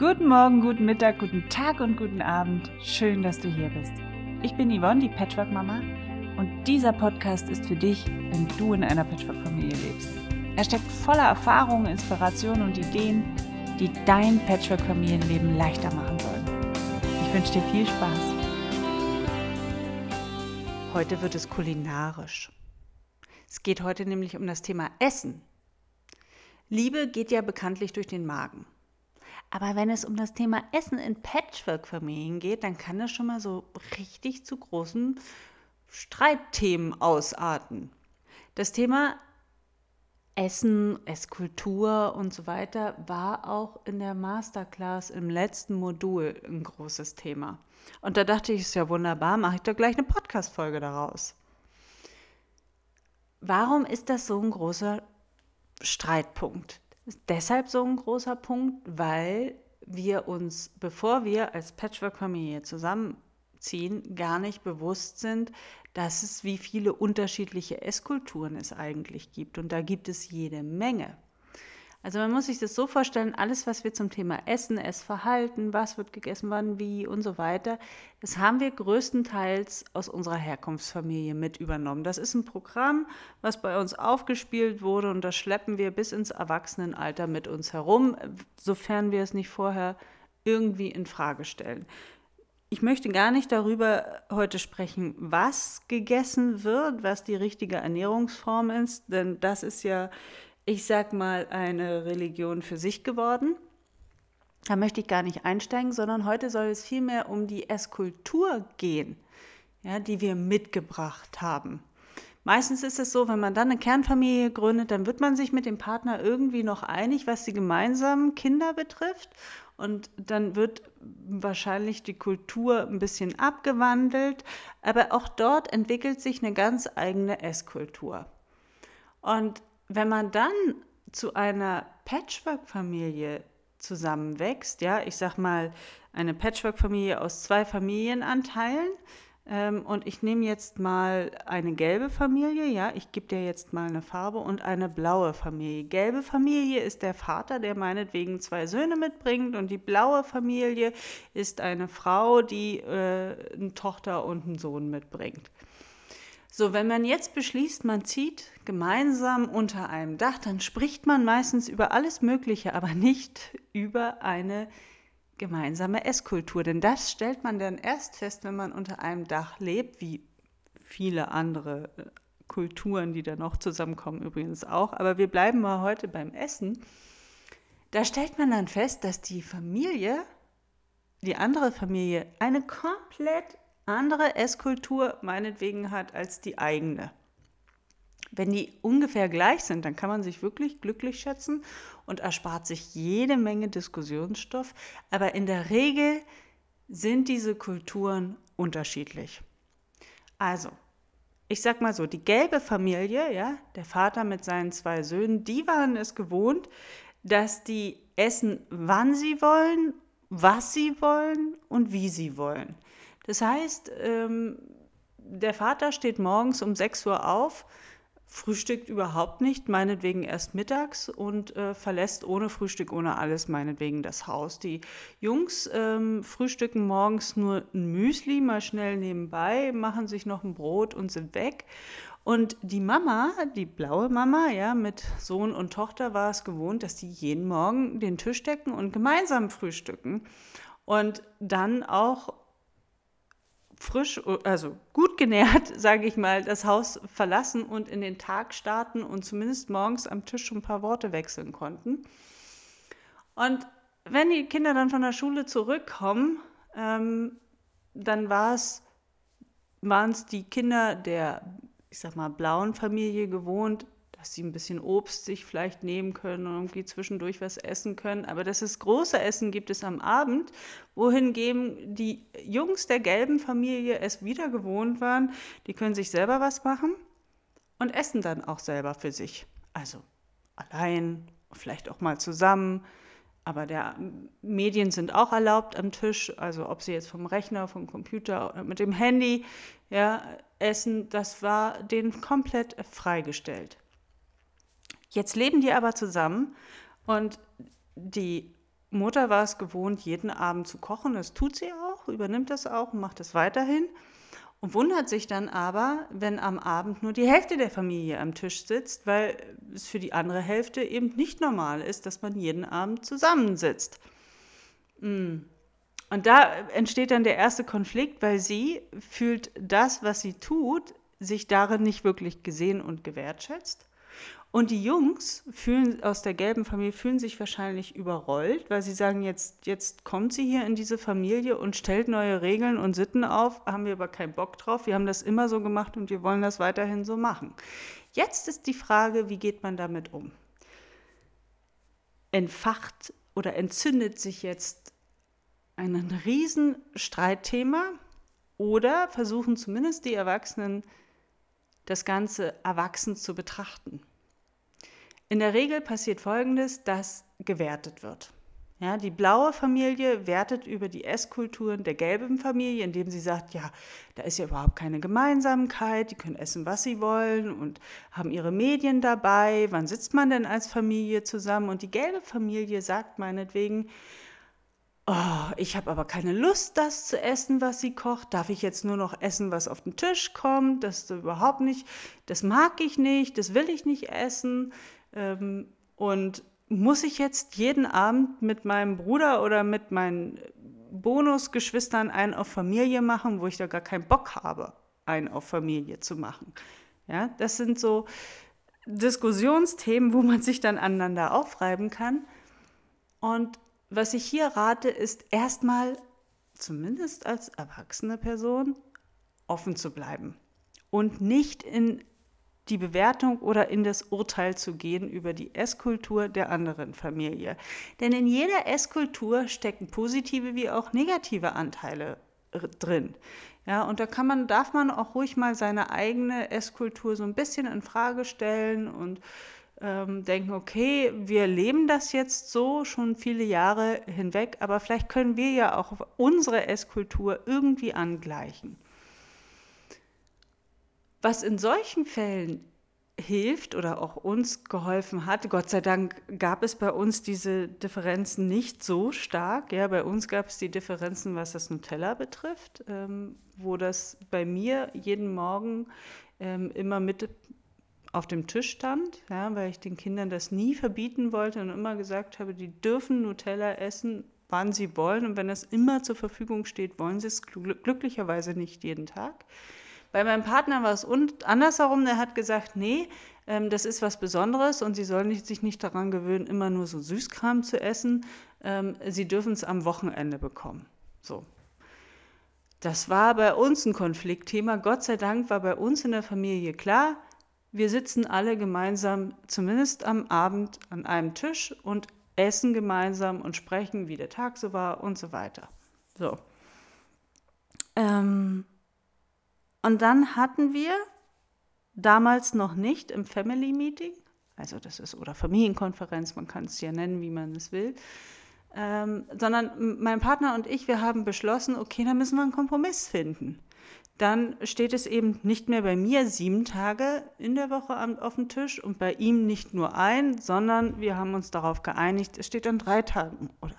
Guten Morgen, guten Mittag, guten Tag und guten Abend. Schön, dass du hier bist. Ich bin Yvonne, die Patchwork-Mama, und dieser Podcast ist für dich, wenn du in einer Patchwork-Familie lebst. Er steckt voller Erfahrungen, Inspirationen und Ideen, die dein Patchwork-Familienleben leichter machen sollen. Ich wünsche dir viel Spaß. Heute wird es kulinarisch. Es geht heute nämlich um das Thema Essen. Liebe geht ja bekanntlich durch den Magen. Aber wenn es um das Thema Essen in Patchwork-Familien geht, dann kann das schon mal so richtig zu großen Streitthemen ausarten. Das Thema Essen, Esskultur und so weiter war auch in der Masterclass im letzten Modul ein großes Thema. Und da dachte ich, ist ja wunderbar, mache ich doch gleich eine Podcast-Folge daraus. Warum ist das so ein großer Streitpunkt? Deshalb so ein großer Punkt, weil wir uns, bevor wir als Patchwork-Familie zusammenziehen, gar nicht bewusst sind, dass es wie viele unterschiedliche Esskulturen es eigentlich gibt. Und da gibt es jede Menge. Also man muss sich das so vorstellen, alles, was wir zum Thema Essen, Essverhalten, was wird gegessen, wann, wie und so weiter, das haben wir größtenteils aus unserer Herkunftsfamilie mit übernommen. Das ist ein Programm, was bei uns aufgespielt wurde und das schleppen wir bis ins Erwachsenenalter mit uns herum, sofern wir es nicht vorher irgendwie in Frage stellen. Ich möchte gar nicht darüber heute sprechen, was gegessen wird, was die richtige Ernährungsform ist, denn das ist ja ich sag mal, eine Religion für sich geworden. Da möchte ich gar nicht einsteigen, sondern heute soll es vielmehr um die Esskultur gehen, ja, die wir mitgebracht haben. Meistens ist es so, wenn man dann eine Kernfamilie gründet, dann wird man sich mit dem Partner irgendwie noch einig, was die gemeinsamen Kinder betrifft. Und dann wird wahrscheinlich die Kultur ein bisschen abgewandelt. Aber auch dort entwickelt sich eine ganz eigene Esskultur. Und wenn man dann zu einer Patchwork-Familie zusammenwächst, ja, ich sag mal, eine Patchwork-Familie aus zwei Familienanteilen, ähm, und ich nehme jetzt mal eine gelbe Familie, ja, ich gebe dir jetzt mal eine Farbe und eine blaue Familie. Gelbe Familie ist der Vater, der meinetwegen zwei Söhne mitbringt und die blaue Familie ist eine Frau, die äh, eine Tochter und einen Sohn mitbringt. So, wenn man jetzt beschließt, man zieht gemeinsam unter einem Dach, dann spricht man meistens über alles Mögliche, aber nicht über eine gemeinsame Esskultur. Denn das stellt man dann erst fest, wenn man unter einem Dach lebt, wie viele andere äh, Kulturen, die da noch zusammenkommen übrigens auch. Aber wir bleiben mal heute beim Essen. Da stellt man dann fest, dass die Familie, die andere Familie, eine komplett andere Esskultur meinetwegen hat als die eigene. Wenn die ungefähr gleich sind, dann kann man sich wirklich glücklich schätzen und erspart sich jede Menge Diskussionsstoff. Aber in der Regel sind diese Kulturen unterschiedlich. Also, ich sag mal so, die gelbe Familie, ja, der Vater mit seinen zwei Söhnen, die waren es gewohnt, dass die essen, wann sie wollen, was sie wollen und wie sie wollen. Das heißt, ähm, der Vater steht morgens um 6 Uhr auf, frühstückt überhaupt nicht, meinetwegen erst mittags und äh, verlässt ohne Frühstück, ohne alles, meinetwegen das Haus. Die Jungs ähm, frühstücken morgens nur ein Müsli, mal schnell nebenbei, machen sich noch ein Brot und sind weg. Und die Mama, die blaue Mama, ja, mit Sohn und Tochter war es gewohnt, dass die jeden Morgen den Tisch decken und gemeinsam frühstücken. Und dann auch frisch, also gut genährt, sage ich mal, das Haus verlassen und in den Tag starten und zumindest morgens am Tisch schon ein paar Worte wechseln konnten. Und wenn die Kinder dann von der Schule zurückkommen, ähm, dann waren es die Kinder der, ich sag mal, blauen Familie gewohnt, dass sie ein bisschen Obst sich vielleicht nehmen können und irgendwie zwischendurch was essen können. Aber dass es große Essen gibt es am Abend, wohingegen die Jungs der gelben Familie es wieder gewohnt waren, die können sich selber was machen und essen dann auch selber für sich. Also allein, vielleicht auch mal zusammen. Aber der Medien sind auch erlaubt am Tisch, also ob sie jetzt vom Rechner, vom Computer oder mit dem Handy ja, essen, das war denen komplett freigestellt. Jetzt leben die aber zusammen und die Mutter war es gewohnt, jeden Abend zu kochen. Das tut sie auch, übernimmt das auch und macht es weiterhin. Und wundert sich dann aber, wenn am Abend nur die Hälfte der Familie am Tisch sitzt, weil es für die andere Hälfte eben nicht normal ist, dass man jeden Abend zusammensitzt. Mm. Und da entsteht dann der erste Konflikt, weil sie fühlt das, was sie tut, sich darin nicht wirklich gesehen und gewertschätzt. Und die Jungs fühlen aus der gelben Familie fühlen sich wahrscheinlich überrollt, weil sie sagen, jetzt, jetzt kommt sie hier in diese Familie und stellt neue Regeln und Sitten auf, haben wir aber keinen Bock drauf. Wir haben das immer so gemacht und wir wollen das weiterhin so machen. Jetzt ist die Frage, wie geht man damit um? Entfacht oder entzündet sich jetzt ein Riesenstreitthema oder versuchen zumindest die Erwachsenen das Ganze erwachsen zu betrachten. In der Regel passiert Folgendes, dass gewertet wird. Ja, die blaue Familie wertet über die Esskulturen der gelben Familie, indem sie sagt, ja, da ist ja überhaupt keine Gemeinsamkeit, die können essen, was sie wollen und haben ihre Medien dabei. Wann sitzt man denn als Familie zusammen? Und die gelbe Familie sagt meinetwegen, oh, ich habe aber keine Lust, das zu essen, was sie kocht. Darf ich jetzt nur noch essen, was auf den Tisch kommt? Das überhaupt nicht, das mag ich nicht, das will ich nicht essen. Ähm, und muss ich jetzt jeden Abend mit meinem Bruder oder mit meinen Bonusgeschwistern einen auf Familie machen, wo ich da gar keinen Bock habe, einen auf Familie zu machen? Ja, das sind so Diskussionsthemen, wo man sich dann aneinander aufreiben kann. Und was ich hier rate, ist erstmal, zumindest als erwachsene Person, offen zu bleiben und nicht in die Bewertung oder in das Urteil zu gehen über die Esskultur der anderen Familie. Denn in jeder Esskultur stecken positive wie auch negative Anteile drin. Ja, und da kann man, darf man auch ruhig mal seine eigene Esskultur so ein bisschen in Frage stellen und ähm, denken, okay, wir leben das jetzt so schon viele Jahre hinweg, aber vielleicht können wir ja auch unsere Esskultur irgendwie angleichen. Was in solchen Fällen hilft oder auch uns geholfen hat. Gott sei Dank gab es bei uns diese Differenzen nicht so stark. Ja, bei uns gab es die Differenzen, was das Nutella betrifft, ähm, wo das bei mir jeden Morgen ähm, immer mit auf dem Tisch stand, ja, weil ich den Kindern das nie verbieten wollte und immer gesagt habe, die dürfen Nutella essen, wann sie wollen und wenn das immer zur Verfügung steht, wollen sie es glücklicherweise nicht jeden Tag. Bei meinem Partner war es andersherum, der hat gesagt, nee, ähm, das ist was Besonderes und sie sollen sich nicht daran gewöhnen, immer nur so Süßkram zu essen. Ähm, sie dürfen es am Wochenende bekommen. So. Das war bei uns ein Konfliktthema. Gott sei Dank war bei uns in der Familie klar, wir sitzen alle gemeinsam, zumindest am Abend, an einem Tisch und essen gemeinsam und sprechen, wie der Tag so war und so weiter. So. Ähm, und dann hatten wir damals noch nicht im Family Meeting, also das ist oder Familienkonferenz, man kann es ja nennen, wie man es will, ähm, sondern mein Partner und ich, wir haben beschlossen, okay, da müssen wir einen Kompromiss finden. Dann steht es eben nicht mehr bei mir sieben Tage in der Woche auf dem Tisch und bei ihm nicht nur ein, sondern wir haben uns darauf geeinigt, es steht an drei Tagen oder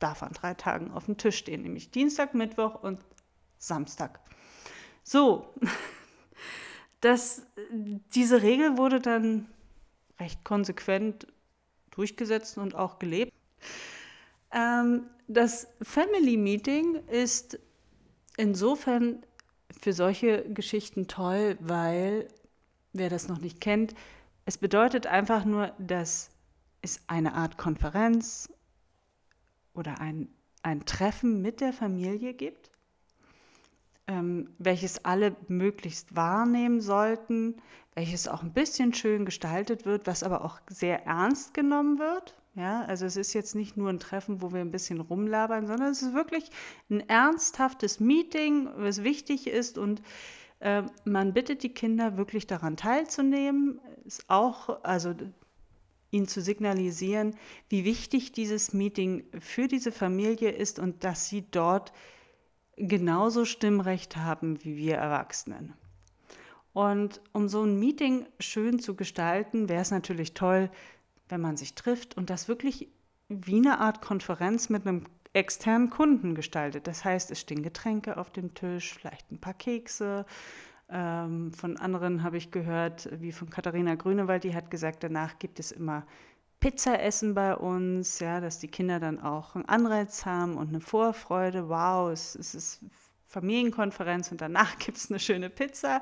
darf an drei Tagen auf dem Tisch stehen, nämlich Dienstag, Mittwoch und Samstag. So, das, diese Regel wurde dann recht konsequent durchgesetzt und auch gelebt. Ähm, das Family Meeting ist insofern für solche Geschichten toll, weil, wer das noch nicht kennt, es bedeutet einfach nur, dass es eine Art Konferenz oder ein, ein Treffen mit der Familie gibt ähm, welches alle möglichst wahrnehmen sollten, welches auch ein bisschen schön gestaltet wird, was aber auch sehr ernst genommen wird. Ja, also es ist jetzt nicht nur ein Treffen, wo wir ein bisschen rumlabern, sondern es ist wirklich ein ernsthaftes Meeting, was wichtig ist und äh, man bittet die Kinder wirklich daran teilzunehmen, ist auch also ihnen zu signalisieren, wie wichtig dieses Meeting für diese Familie ist und dass sie dort genauso Stimmrecht haben wie wir Erwachsenen. Und um so ein Meeting schön zu gestalten, wäre es natürlich toll, wenn man sich trifft und das wirklich wie eine Art Konferenz mit einem externen Kunden gestaltet. Das heißt, es stehen Getränke auf dem Tisch, vielleicht ein paar Kekse. Ähm, von anderen habe ich gehört, wie von Katharina Grünewald, die hat gesagt, danach gibt es immer Pizza essen bei uns, ja, dass die Kinder dann auch einen Anreiz haben und eine Vorfreude. Wow, es, es ist Familienkonferenz und danach gibt es eine schöne Pizza.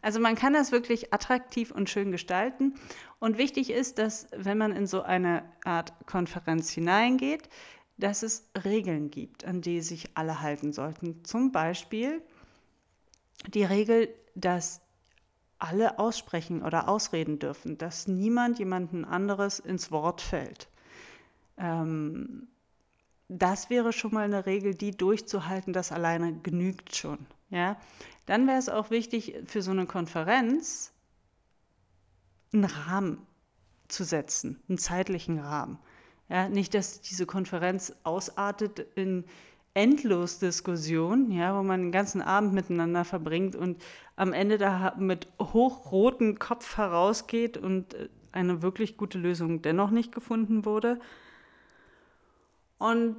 Also man kann das wirklich attraktiv und schön gestalten. Und wichtig ist, dass wenn man in so eine Art Konferenz hineingeht, dass es Regeln gibt, an die sich alle halten sollten. Zum Beispiel die Regel, dass alle aussprechen oder ausreden dürfen, dass niemand jemanden anderes ins Wort fällt. Ähm, das wäre schon mal eine Regel, die durchzuhalten, das alleine genügt schon. Ja? Dann wäre es auch wichtig, für so eine Konferenz einen Rahmen zu setzen, einen zeitlichen Rahmen. Ja, nicht, dass diese Konferenz ausartet in endlos Diskussion, ja, wo man den ganzen Abend miteinander verbringt und am Ende da mit hochrotem Kopf herausgeht und äh, eine wirklich gute Lösung dennoch nicht gefunden wurde. Und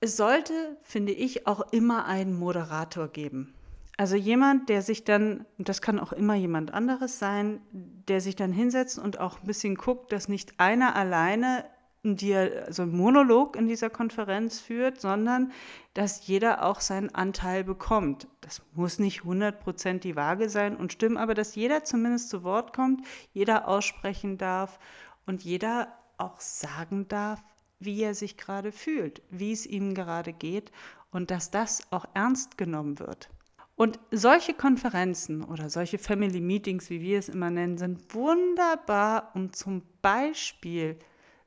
es sollte, finde ich, auch immer einen Moderator geben. Also jemand, der sich dann, das kann auch immer jemand anderes sein, der sich dann hinsetzt und auch ein bisschen guckt, dass nicht einer alleine dir so einen Monolog in dieser Konferenz führt, sondern dass jeder auch seinen Anteil bekommt. Das muss nicht 100% die Waage sein und stimmen, aber dass jeder zumindest zu Wort kommt, jeder aussprechen darf und jeder auch sagen darf, wie er sich gerade fühlt, wie es ihm gerade geht und dass das auch ernst genommen wird. Und solche Konferenzen oder solche Family Meetings, wie wir es immer nennen, sind wunderbar, um zum Beispiel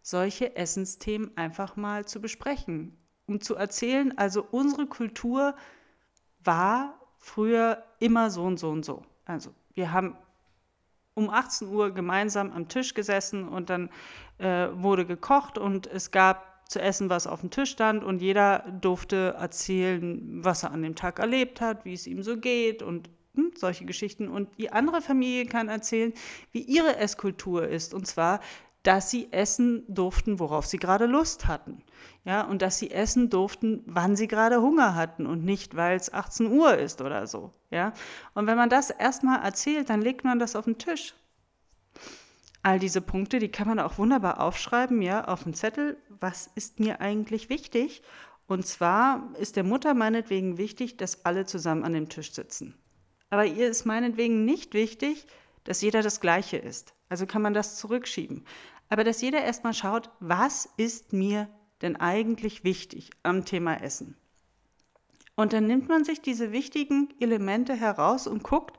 solche Essensthemen einfach mal zu besprechen, um zu erzählen, also unsere Kultur war früher immer so und so und so. Also wir haben um 18 Uhr gemeinsam am Tisch gesessen und dann äh, wurde gekocht und es gab zu essen, was auf dem Tisch stand und jeder durfte erzählen, was er an dem Tag erlebt hat, wie es ihm so geht und hm, solche Geschichten. Und die andere Familie kann erzählen, wie ihre Esskultur ist. Und zwar, dass sie essen durften, worauf sie gerade Lust hatten. Ja, und dass sie essen durften, wann sie gerade Hunger hatten und nicht, weil es 18 Uhr ist oder so. Ja, und wenn man das erstmal erzählt, dann legt man das auf den Tisch. All diese Punkte, die kann man auch wunderbar aufschreiben, ja, auf dem Zettel. Was ist mir eigentlich wichtig? Und zwar ist der Mutter meinetwegen wichtig, dass alle zusammen an dem Tisch sitzen. Aber ihr ist meinetwegen nicht wichtig, dass jeder das Gleiche ist. Also kann man das zurückschieben. Aber dass jeder erstmal schaut, was ist mir denn eigentlich wichtig am Thema Essen? Und dann nimmt man sich diese wichtigen Elemente heraus und guckt,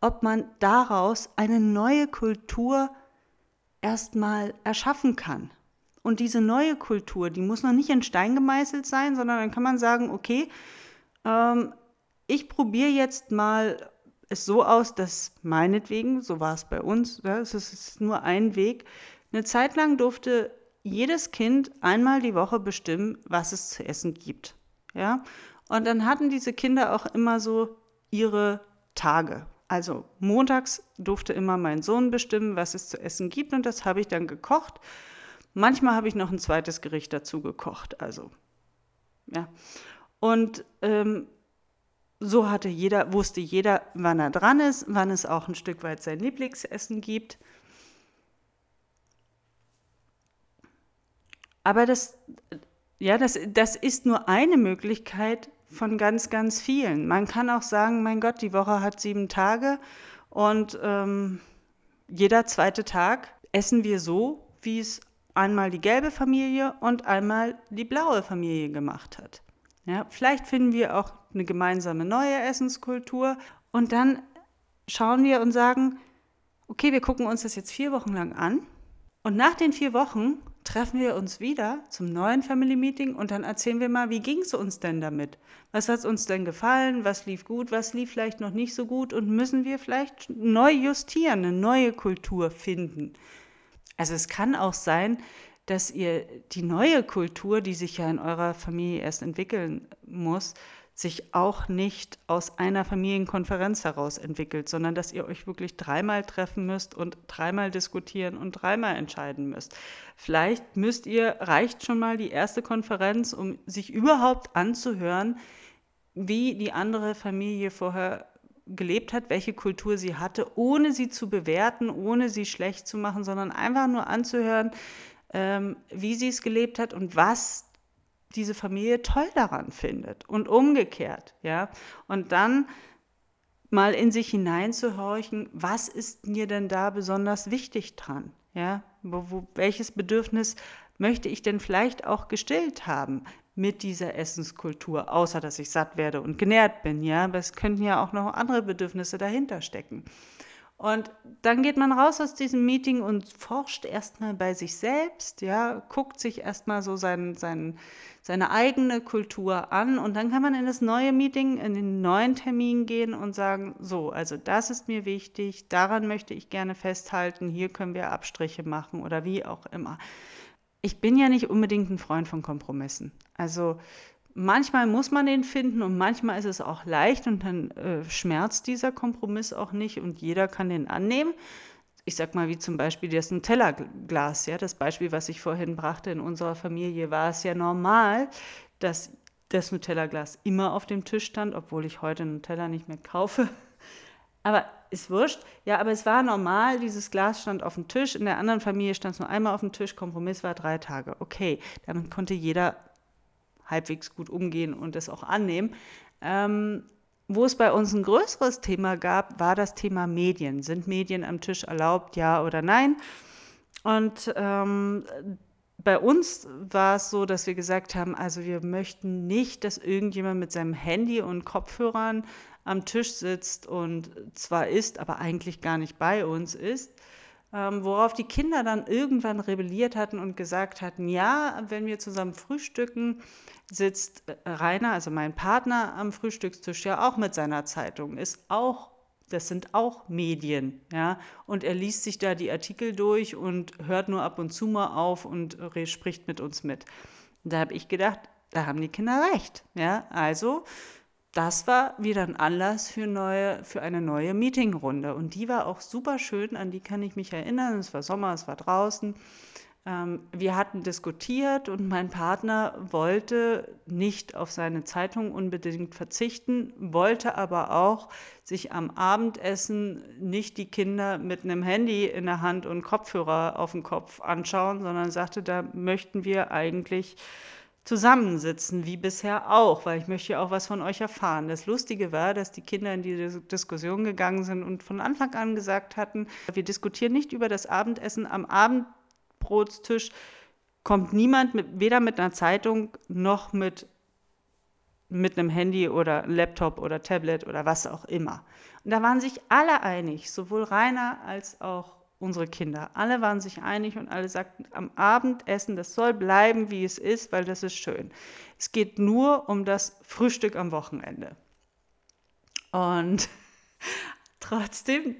ob man daraus eine neue Kultur erstmal erschaffen kann. Und diese neue Kultur, die muss noch nicht in Stein gemeißelt sein, sondern dann kann man sagen, okay, ähm, ich probiere jetzt mal es so aus, dass meinetwegen, so war es bei uns, ja, es ist nur ein Weg, eine Zeit lang durfte jedes Kind einmal die Woche bestimmen, was es zu essen gibt. Ja? Und dann hatten diese Kinder auch immer so ihre Tage. Also montags durfte immer mein Sohn bestimmen, was es zu essen gibt und das habe ich dann gekocht. Manchmal habe ich noch ein zweites Gericht dazu gekocht. Also ja. Und ähm, so hatte jeder, wusste jeder, wann er dran ist, wann es auch ein Stück weit sein Lieblingsessen gibt. Aber das, ja, das, das ist nur eine Möglichkeit von ganz, ganz vielen. Man kann auch sagen, mein Gott, die Woche hat sieben Tage und ähm, jeder zweite Tag essen wir so, wie es einmal die gelbe Familie und einmal die blaue Familie gemacht hat. Ja, vielleicht finden wir auch eine gemeinsame neue Essenskultur und dann schauen wir und sagen, okay, wir gucken uns das jetzt vier Wochen lang an und nach den vier Wochen treffen wir uns wieder zum neuen Family Meeting und dann erzählen wir mal, wie ging es uns denn damit? Was hat uns denn gefallen? Was lief gut? Was lief vielleicht noch nicht so gut? Und müssen wir vielleicht neu justieren, eine neue Kultur finden? Also es kann auch sein, dass ihr die neue Kultur, die sich ja in eurer Familie erst entwickeln muss, sich auch nicht aus einer Familienkonferenz heraus entwickelt, sondern dass ihr euch wirklich dreimal treffen müsst und dreimal diskutieren und dreimal entscheiden müsst. Vielleicht müsst ihr, reicht schon mal die erste Konferenz, um sich überhaupt anzuhören, wie die andere Familie vorher gelebt hat, welche Kultur sie hatte, ohne sie zu bewerten, ohne sie schlecht zu machen, sondern einfach nur anzuhören, ähm, wie sie es gelebt hat und was diese Familie toll daran findet und umgekehrt, ja. Und dann mal in sich hineinzuhorchen, was ist mir denn da besonders wichtig dran, ja? Wo, wo, welches Bedürfnis möchte ich denn vielleicht auch gestillt haben mit dieser Essenskultur, außer dass ich satt werde und genährt bin, ja? Aber es könnten ja auch noch andere Bedürfnisse dahinter stecken. Und dann geht man raus aus diesem Meeting und forscht erstmal bei sich selbst, ja, guckt sich erstmal so sein, sein, seine eigene Kultur an und dann kann man in das neue Meeting, in den neuen Termin gehen und sagen, so, also das ist mir wichtig, daran möchte ich gerne festhalten, hier können wir Abstriche machen oder wie auch immer. Ich bin ja nicht unbedingt ein Freund von Kompromissen. Also manchmal muss man den finden und manchmal ist es auch leicht und dann äh, schmerzt dieser Kompromiss auch nicht und jeder kann den annehmen. Ich sag mal, wie zum Beispiel das Nutella-Glas, ja, das Beispiel, was ich vorhin brachte, in unserer Familie war es ja normal, dass das Nutella-Glas immer auf dem Tisch stand, obwohl ich heute Nutella nicht mehr kaufe. Aber ist wurscht. Ja, aber es war normal, dieses Glas stand auf dem Tisch. In der anderen Familie stand es nur einmal auf dem Tisch. Kompromiss war drei Tage. Okay, damit konnte jeder halbwegs gut umgehen und das auch annehmen. Ähm, wo es bei uns ein größeres Thema gab, war das Thema Medien. Sind Medien am Tisch erlaubt, ja oder nein? Und ähm, bei uns war es so, dass wir gesagt haben, also wir möchten nicht, dass irgendjemand mit seinem Handy und Kopfhörern am Tisch sitzt und zwar ist, aber eigentlich gar nicht bei uns ist. Ähm, worauf die Kinder dann irgendwann rebelliert hatten und gesagt hatten, ja, wenn wir zusammen frühstücken, sitzt äh, Rainer, also mein Partner, am Frühstückstisch ja auch mit seiner Zeitung, ist auch, das sind auch Medien, ja, und er liest sich da die Artikel durch und hört nur ab und zu mal auf und spricht mit uns mit. Da habe ich gedacht, da haben die Kinder recht, ja, also das war wieder ein Anlass für, neue, für eine neue Meetingrunde. Und die war auch super schön, an die kann ich mich erinnern. Es war Sommer, es war draußen. Ähm, wir hatten diskutiert und mein Partner wollte nicht auf seine Zeitung unbedingt verzichten, wollte aber auch sich am Abendessen nicht die Kinder mit einem Handy in der Hand und Kopfhörer auf dem Kopf anschauen, sondern sagte, da möchten wir eigentlich zusammensitzen, wie bisher auch, weil ich möchte ja auch was von euch erfahren. Das Lustige war, dass die Kinder in diese Diskussion gegangen sind und von Anfang an gesagt hatten, wir diskutieren nicht über das Abendessen. Am Abendbrotstisch kommt niemand mit, weder mit einer Zeitung noch mit, mit einem Handy oder Laptop oder Tablet oder was auch immer. Und da waren sich alle einig, sowohl Rainer als auch unsere Kinder. Alle waren sich einig und alle sagten, am Abendessen, das soll bleiben, wie es ist, weil das ist schön. Es geht nur um das Frühstück am Wochenende. Und trotzdem,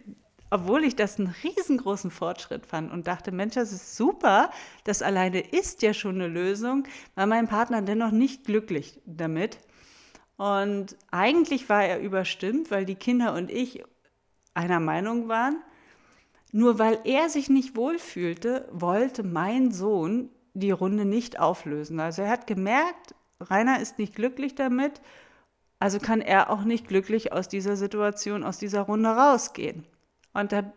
obwohl ich das einen riesengroßen Fortschritt fand und dachte, Mensch, das ist super, das alleine ist ja schon eine Lösung, war mein Partner dennoch nicht glücklich damit. Und eigentlich war er überstimmt, weil die Kinder und ich einer Meinung waren, nur weil er sich nicht wohlfühlte, wollte mein Sohn die Runde nicht auflösen. Also er hat gemerkt, Rainer ist nicht glücklich damit, also kann er auch nicht glücklich aus dieser Situation, aus dieser Runde rausgehen. Und da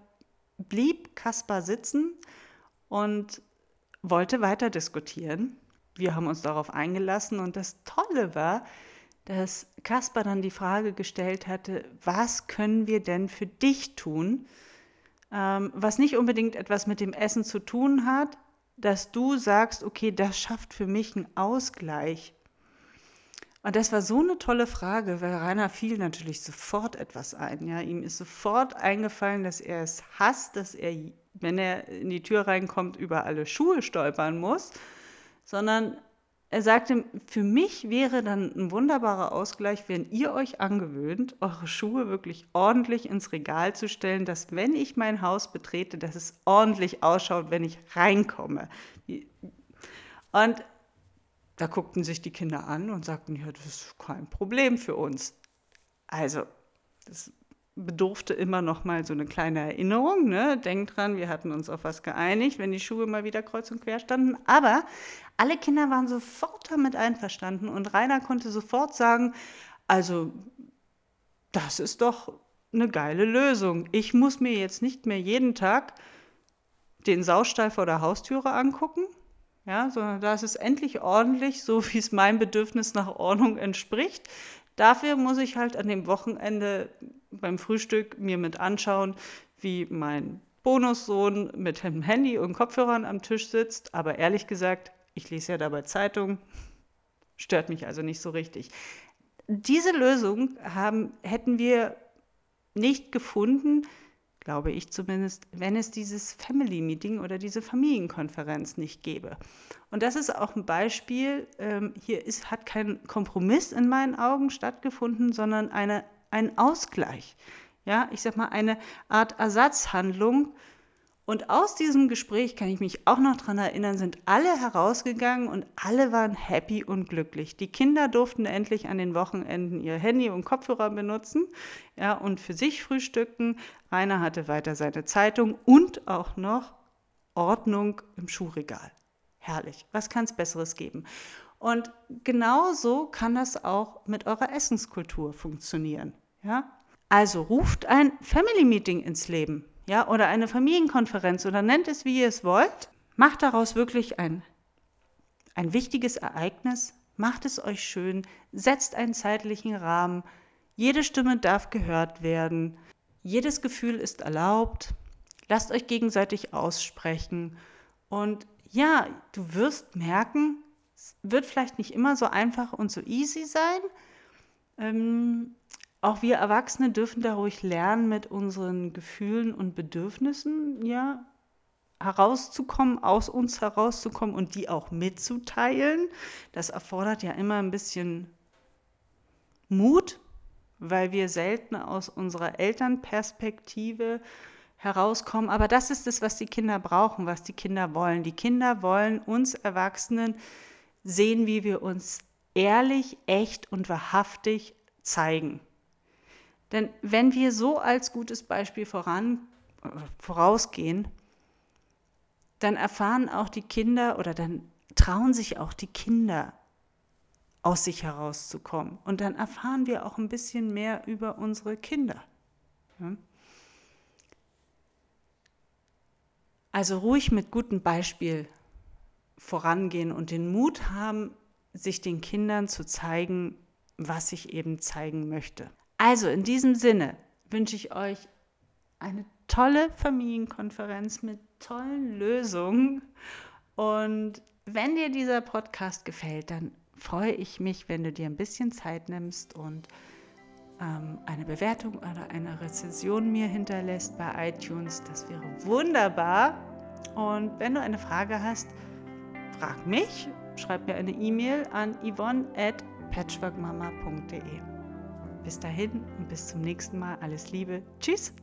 blieb Kaspar sitzen und wollte weiter diskutieren. Wir haben uns darauf eingelassen und das Tolle war, dass Kaspar dann die Frage gestellt hatte, was können wir denn für dich tun, ähm, was nicht unbedingt etwas mit dem Essen zu tun hat, dass du sagst, okay, das schafft für mich einen Ausgleich. Und das war so eine tolle Frage, weil Rainer fiel natürlich sofort etwas ein. Ja? Ihm ist sofort eingefallen, dass er es hasst, dass er, wenn er in die Tür reinkommt, über alle Schuhe stolpern muss, sondern er sagte, für mich wäre dann ein wunderbarer Ausgleich, wenn ihr euch angewöhnt, eure Schuhe wirklich ordentlich ins Regal zu stellen, dass wenn ich mein Haus betrete, dass es ordentlich ausschaut, wenn ich reinkomme. Und Da guckten sich die Kinder an und sagten, ja, das ist kein Problem für uns. Also, das bedurfte immer noch mal so eine kleine Erinnerung. Ne? Denkt dran, wir hatten uns auf was geeinigt, wenn die Schuhe mal wieder kreuz und quer standen. Aber alle Kinder waren sofort damit einverstanden und Rainer konnte sofort sagen, also das ist doch eine geile Lösung. Ich muss mir jetzt nicht mehr jeden Tag den Saustall vor der Haustüre angucken, ja, sondern da ist es endlich ordentlich, so wie es meinem Bedürfnis nach Ordnung entspricht. Dafür muss ich halt an dem Wochenende beim Frühstück mir mit anschauen, wie mein Bonussohn mit dem Handy und Kopfhörern am Tisch sitzt. Aber ehrlich gesagt, ich lese ja dabei Zeitung, stört mich also nicht so richtig. Diese Lösung haben, hätten wir nicht gefunden, glaube ich zumindest, wenn es dieses Family Meeting oder diese Familienkonferenz nicht gäbe. Und das ist auch ein Beispiel, ähm, hier ist, hat kein Kompromiss in meinen Augen stattgefunden, sondern eine ein Ausgleich. Ja, ich sag mal, eine Art Ersatzhandlung. Und aus diesem Gespräch kann ich mich auch noch daran erinnern, sind alle herausgegangen und alle waren happy und glücklich. Die Kinder durften endlich an den Wochenenden ihr Handy und Kopfhörer benutzen ja, und für sich frühstücken. Rainer hatte weiter seine Zeitung und auch noch Ordnung im Schuhregal. Herrlich. Was kann es Besseres geben? Und genauso kann das auch mit eurer Essenskultur funktionieren. Ja? Also ruft ein Family Meeting ins Leben, ja, oder eine Familienkonferenz oder nennt es wie ihr es wollt. Macht daraus wirklich ein, ein wichtiges Ereignis, macht es euch schön, setzt einen zeitlichen Rahmen. Jede Stimme darf gehört werden, jedes Gefühl ist erlaubt. Lasst euch gegenseitig aussprechen und ja, du wirst merken, es wird vielleicht nicht immer so einfach und so easy sein. Ähm, auch wir Erwachsene dürfen da ruhig lernen, mit unseren Gefühlen und Bedürfnissen ja herauszukommen, aus uns herauszukommen und die auch mitzuteilen. Das erfordert ja immer ein bisschen Mut, weil wir selten aus unserer Elternperspektive herauskommen. Aber das ist es, was die Kinder brauchen, was die Kinder wollen. Die Kinder wollen uns Erwachsenen sehen, wie wir uns ehrlich, echt und wahrhaftig zeigen. Denn wenn wir so als gutes Beispiel voran, vorausgehen, dann erfahren auch die Kinder oder dann trauen sich auch die Kinder aus sich herauszukommen. Und dann erfahren wir auch ein bisschen mehr über unsere Kinder. Also ruhig mit gutem Beispiel vorangehen und den Mut haben, sich den Kindern zu zeigen, was ich eben zeigen möchte. Also in diesem Sinne wünsche ich euch eine tolle Familienkonferenz mit tollen Lösungen. Und wenn dir dieser Podcast gefällt, dann freue ich mich, wenn du dir ein bisschen Zeit nimmst und ähm, eine Bewertung oder eine Rezension mir hinterlässt bei iTunes. Das wäre wunderbar. Und wenn du eine Frage hast, frag mich, schreib mir eine E-Mail an yvonne at patchworkmama.de. Bis dahin und bis zum nächsten Mal. Alles Liebe. Tschüss.